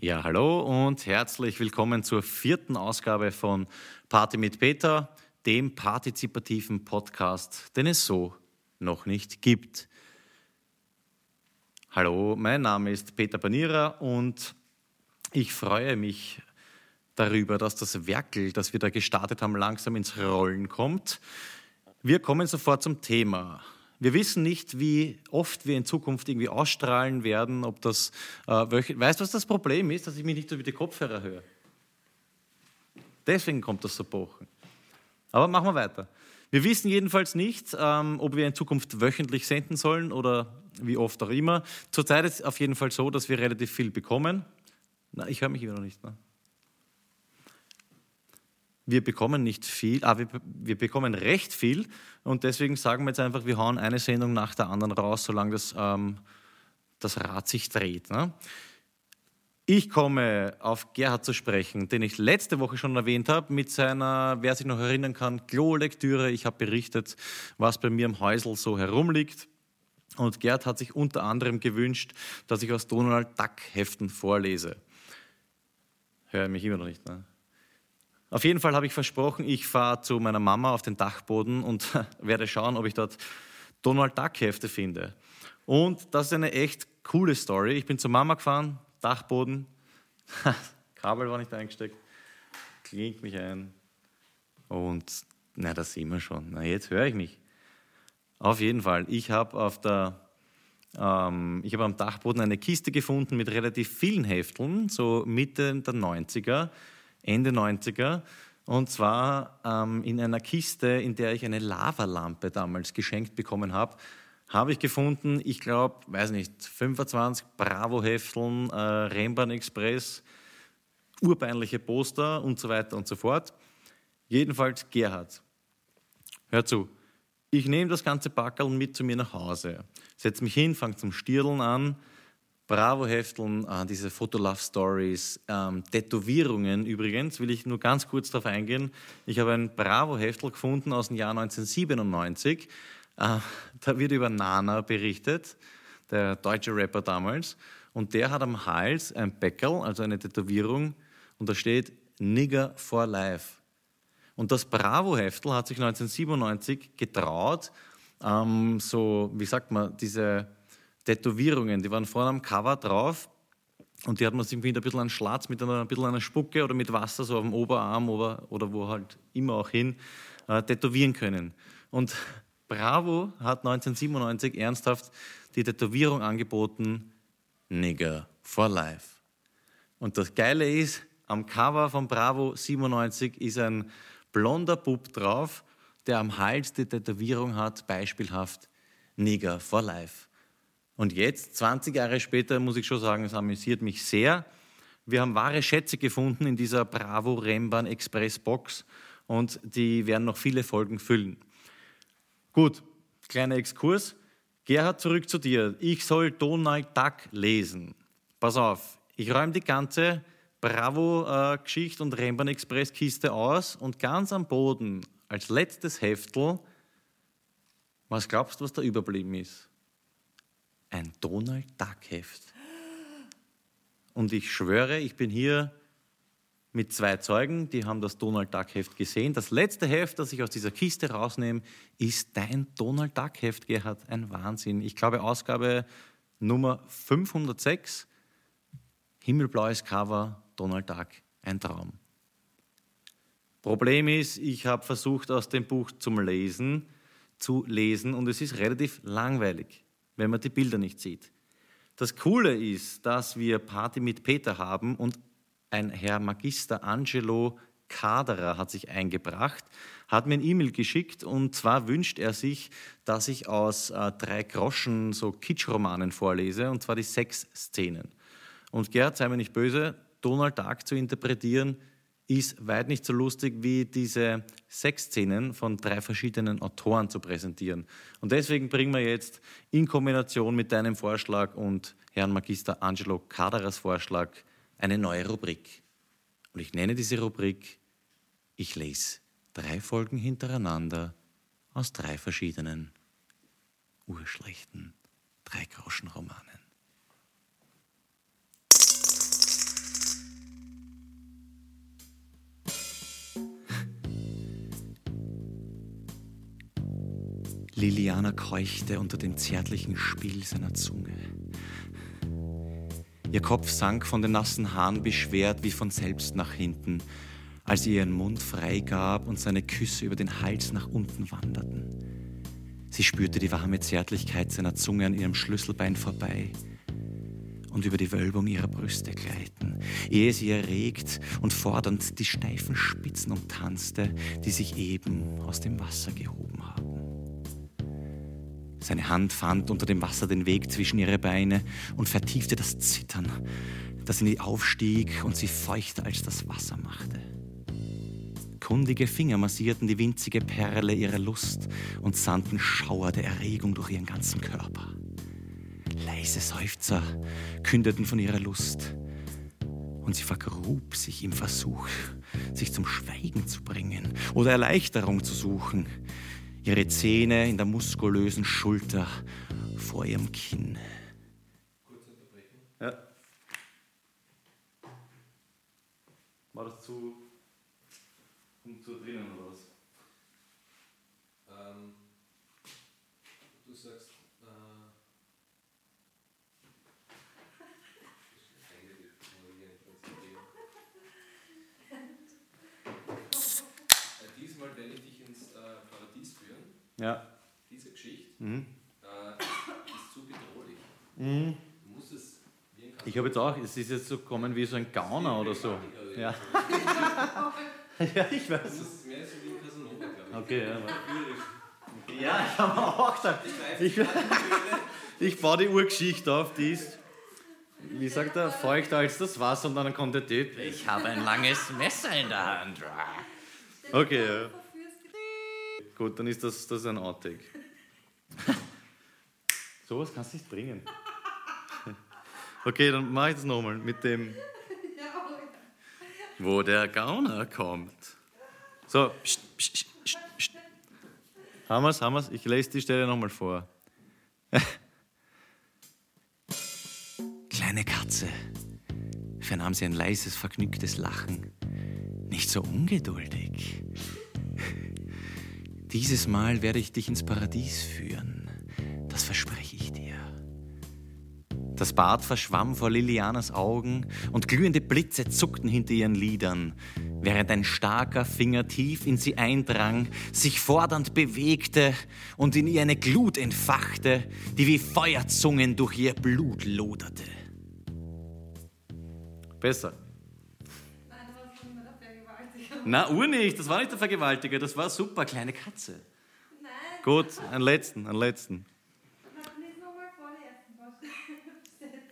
Ja, hallo und herzlich willkommen zur vierten Ausgabe von Party mit Peter, dem partizipativen Podcast, den es so noch nicht gibt. Hallo, mein Name ist Peter Banierer und ich freue mich darüber, dass das Werkel, das wir da gestartet haben, langsam ins Rollen kommt. Wir kommen sofort zum Thema. Wir wissen nicht, wie oft wir in Zukunft irgendwie ausstrahlen werden, ob das äh, Weißt du, was das Problem ist, dass ich mich nicht über die Kopfhörer höre? Deswegen kommt das so pochen. Aber machen wir weiter. Wir wissen jedenfalls nicht, ähm, ob wir in Zukunft wöchentlich senden sollen oder wie oft auch immer. Zurzeit ist es auf jeden Fall so, dass wir relativ viel bekommen. Na, ich höre mich immer noch nicht. Ne? Wir bekommen nicht viel, aber ah, wir, bekommen recht viel und deswegen sagen wir jetzt einfach, wir hauen eine Sendung nach der anderen raus, solange das, ähm, das Rad sich dreht. Ne? Ich komme auf Gerhard zu sprechen, den ich letzte Woche schon erwähnt habe, mit seiner, wer sich noch erinnern kann, Klo-Lektüre. Ich habe berichtet, was bei mir im Häusl so herumliegt. Und Gerhard hat sich unter anderem gewünscht, dass ich aus Donald Duck Heften vorlese. Höre mich immer noch nicht. Ne? Auf jeden Fall habe ich versprochen, ich fahre zu meiner Mama auf den Dachboden und werde schauen, ob ich dort Donald Duck Hefte finde. Und das ist eine echt coole Story. Ich bin zur Mama gefahren, Dachboden, Kabel war nicht eingesteckt, klingt mich ein und na, das sehen wir schon. Na, jetzt höre ich mich. Auf jeden Fall. Ich habe auf der ähm, ich habe am Dachboden eine Kiste gefunden mit relativ vielen Hefteln, so Mitte der 90er. Ende 90er. Und zwar ähm, in einer Kiste, in der ich eine Lavalampe damals geschenkt bekommen habe, habe ich gefunden, ich glaube, weiß nicht, 25 Bravo-Hefteln, äh, Rembrandt Express, urpeinliche Poster und so weiter und so fort. Jedenfalls Gerhard. Hör zu. Ich nehme das ganze Packerl mit zu mir nach Hause, setze mich hin, fange zum Stirdeln an, Bravo-Hefteln, äh, diese Fotolove-Stories, ähm, Tätowierungen übrigens, will ich nur ganz kurz darauf eingehen. Ich habe ein Bravo-Heftel gefunden aus dem Jahr 1997. Äh, da wird über Nana berichtet, der deutsche Rapper damals. Und der hat am Hals ein Bäckerl, also eine Tätowierung, und da steht Nigger for Life. Und das Bravo-Heftel hat sich 1997 getraut, ähm, so, wie sagt man, diese Tätowierungen, die waren vorne am Cover drauf und die hat man sich irgendwie ein bisschen an Schlatz mit einer, ein bisschen einer Spucke oder mit Wasser so auf dem Oberarm oder, oder wo halt immer auch hin äh, tätowieren können. Und Bravo hat 1997 ernsthaft die Tätowierung angeboten, Nigger for Life. Und das Geile ist, am Cover von Bravo 97 ist ein blonder Bub drauf, der am Hals die Tätowierung hat, beispielhaft Nigger for Life. Und jetzt, 20 Jahre später, muss ich schon sagen, es amüsiert mich sehr. Wir haben wahre Schätze gefunden in dieser Bravo Rembrandt Express Box und die werden noch viele Folgen füllen. Gut, kleiner Exkurs. Gerhard, zurück zu dir. Ich soll Donald Duck lesen. Pass auf, ich räume die ganze Bravo-Geschichte und Rembrandt Express-Kiste aus und ganz am Boden als letztes Heftel, was glaubst du, was da überblieben ist? Ein Donald Duck Heft. Und ich schwöre, ich bin hier mit zwei Zeugen, die haben das Donald Duck Heft gesehen. Das letzte Heft, das ich aus dieser Kiste rausnehme, ist dein Donald Duck Heft, Gerhard. Ein Wahnsinn. Ich glaube, Ausgabe Nummer 506, himmelblaues Cover, Donald Duck, ein Traum. Problem ist, ich habe versucht, aus dem Buch zum Lesen zu lesen und es ist relativ langweilig wenn man die Bilder nicht sieht. Das Coole ist, dass wir Party mit Peter haben und ein Herr Magister Angelo Kaderer hat sich eingebracht, hat mir ein E-Mail geschickt und zwar wünscht er sich, dass ich aus äh, drei Groschen so Kitschromanen vorlese und zwar die Sexszenen. Und Gerhard, sei mir nicht böse, Donald Duck zu interpretieren ist weit nicht so lustig wie diese Sexszenen von drei verschiedenen Autoren zu präsentieren. Und deswegen bringen wir jetzt in Kombination mit deinem Vorschlag und Herrn Magister Angelo Kaderers Vorschlag eine neue Rubrik. Und ich nenne diese Rubrik Ich lese drei Folgen hintereinander aus drei verschiedenen urschlechten Drei-Groschen-Romanen. Liliana keuchte unter dem zärtlichen Spiel seiner Zunge. Ihr Kopf sank von den nassen Haaren beschwert wie von selbst nach hinten, als sie ihren Mund freigab und seine Küsse über den Hals nach unten wanderten. Sie spürte die warme Zärtlichkeit seiner Zunge an ihrem Schlüsselbein vorbei und über die Wölbung ihrer Brüste gleiten, ehe sie erregt und fordernd die steifen Spitzen umtanzte, die sich eben aus dem Wasser gehoben. Seine Hand fand unter dem Wasser den Weg zwischen ihre Beine und vertiefte das Zittern, das in ihr aufstieg und sie feuchter als das Wasser machte. Kundige Finger massierten die winzige Perle ihrer Lust und sandten Schauer der Erregung durch ihren ganzen Körper. Leise Seufzer kündeten von ihrer Lust und sie vergrub sich im Versuch, sich zum Schweigen zu bringen oder Erleichterung zu suchen ihre Zähne in der muskulösen Schulter vor ihrem Kinn. Kurz unterbrechen. Ja. War das zu, zu drinnen oder was? Ähm, du sagst. Äh, diesmal werde ich dich ins äh, Paradies führen. Ja. Diese Geschichte Mhm. äh, ist zu bedrohlich. Mhm. Du musst es wie ein Ich habe jetzt auch, es ist jetzt so gekommen wie so ein Gauner oder so. Casanova. Ja. ja, ich weiß. Das ist mehr so wie ein Casanova, glaube ich. Okay, ja. Lyrisch. Ja, ich habe mir auch gedacht. Ich, ich baue die Urgeschichte auf, die ist, wie sagt er, feuchter als das Wasser und dann kommt der Typ. Ich habe ein langes Messer in der Hand. Okay, ja. Gut, dann ist das, das ein Outtake. Sowas kannst du nicht bringen. Okay, dann mache ich das nochmal mit dem, wo der Gauner kommt. So, pst, pst, pst, pst, pst. Haben wir's, haben wir's? Ich lese die Stelle nochmal vor. Kleine Katze, vernahm sie ein leises, vergnügtes Lachen. Nicht so ungeduldig. Dieses Mal werde ich dich ins Paradies führen. Das verspreche ich dir. Das Bad verschwamm vor Lilianas Augen und glühende Blitze zuckten hinter ihren Lidern, während ein starker Finger tief in sie eindrang, sich fordernd bewegte und in ihr eine Glut entfachte, die wie Feuerzungen durch ihr Blut loderte. Besser. Na, Uhr nicht, das war nicht der Vergewaltiger, das war super, kleine Katze. Nein, Gut, einen letzten, einen letzten.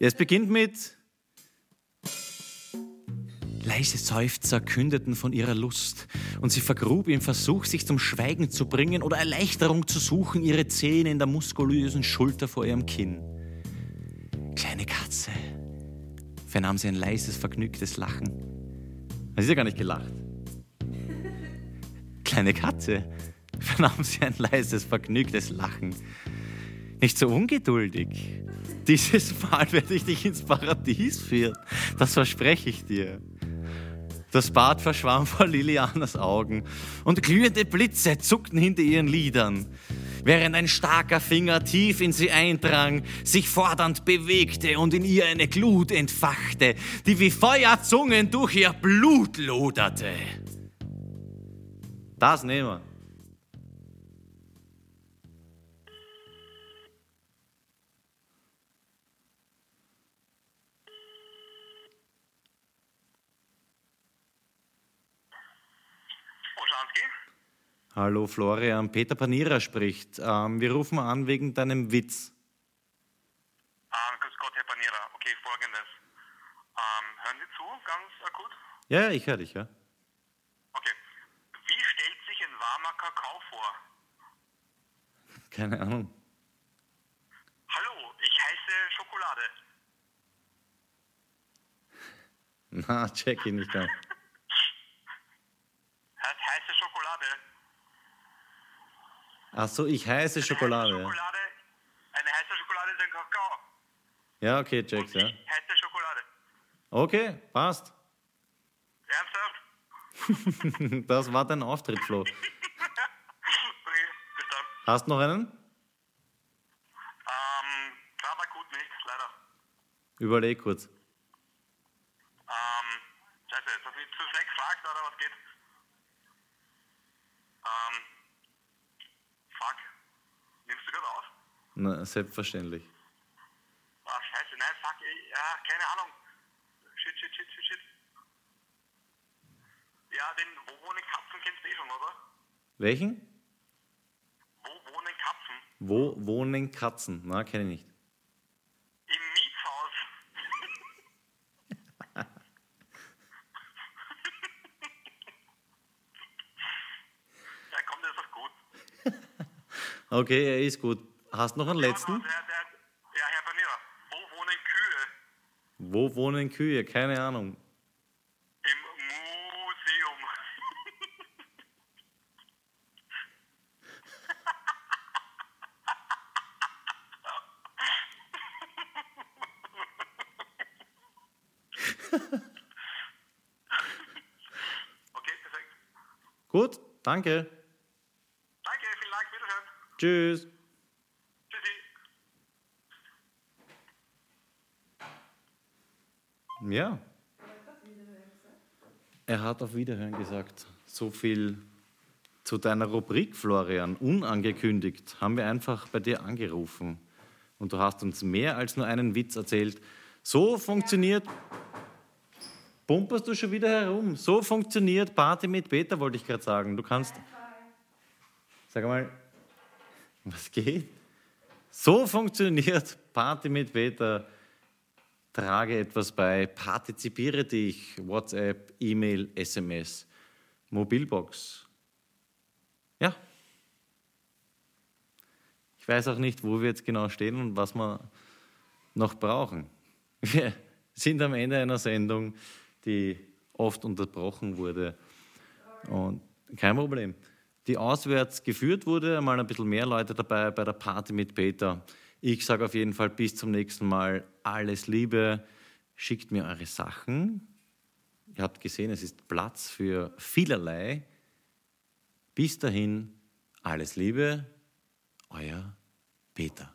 Ja, es beginnt mit. Leise Seufzer kündeten von ihrer Lust, und sie vergrub im Versuch, sich zum Schweigen zu bringen oder Erleichterung zu suchen, ihre Zähne in der muskulösen Schulter vor ihrem Kinn. Kleine Katze, vernahm sie ein leises, vergnügtes Lachen. Sie ist ja gar nicht gelacht. Kleine Katze, vernahm sie ein leises, vergnügtes Lachen. Nicht so ungeduldig. Dieses Mal werde ich dich ins Paradies führen. Das verspreche ich dir. Das Bad verschwamm vor Lilianas Augen und glühende Blitze zuckten hinter ihren Lidern, während ein starker Finger tief in sie eindrang, sich fordernd bewegte und in ihr eine Glut entfachte, die wie Feuerzungen durch ihr Blut loderte. Das nehmen wir. Hallo Florian, Peter Panira spricht. Ähm, wir rufen an wegen deinem Witz. Ähm, grüß Gott, Herr Panera. Okay, folgendes. Ähm, hören Sie zu, ganz akut? Ja, ich höre dich, ja. Okay. Wie stellt sich ein warmer Kakao vor? Keine Ahnung. Hallo, ich heiße Schokolade. Na, check ich nicht ganz. Heißt heiße Schokolade. Ach so, ich heiße Schokolade. Heiße Ja, Schokolade. Eine heiße Schokolade ist ein Kakao. ja okay, check's, ja. Heiße Schokolade. Okay, passt. Ernsthaft? Das war dein Auftritt, Flo. Hast noch einen? Ähm, gerade akut nicht, leider. Überleg kurz. Ähm, scheiße, jetzt hast du mich zu schlecht gefragt, oder was geht? Ähm, fuck. Nimmst du gerade auf? Na, selbstverständlich. Ah, scheiße, nein, fuck, ey, ja, keine Ahnung. Shit, shit, shit, shit, shit. Ja, den Wo wohnen Katzen kennst du eh schon, oder? Welchen? Wo wohnen Katzen? Na, kenne ich nicht. Im Mietshaus. ja, komm, das ist doch gut. Okay, er ist gut. Hast noch einen letzten? Der, der, ja, Herr Panierer, wo wohnen Kühe? Wo wohnen Kühe? Keine Ahnung. Okay, perfekt. Gut, danke. Danke, vielen Dank, wiederhören. Tschüss. Tschüssi. Ja. Er hat auf Wiederhören gesagt. So viel zu deiner Rubrik, Florian. Unangekündigt haben wir einfach bei dir angerufen. Und du hast uns mehr als nur einen Witz erzählt. So funktioniert. Pumperst du schon wieder herum? So funktioniert Party mit Peter, wollte ich gerade sagen. Du kannst. Sag mal, was geht? So funktioniert Party mit Peter. Trage etwas bei, partizipiere dich, WhatsApp, E-Mail, SMS, Mobilbox. Ja. Ich weiß auch nicht, wo wir jetzt genau stehen und was wir noch brauchen. Wir sind am Ende einer Sendung, die oft unterbrochen wurde. Und kein Problem. Die auswärts geführt wurde, einmal ein bisschen mehr Leute dabei bei der Party mit Peter. Ich sage auf jeden Fall bis zum nächsten Mal alles Liebe. Schickt mir eure Sachen. Ihr habt gesehen, es ist Platz für vielerlei. Bis dahin, alles Liebe, euer Peter.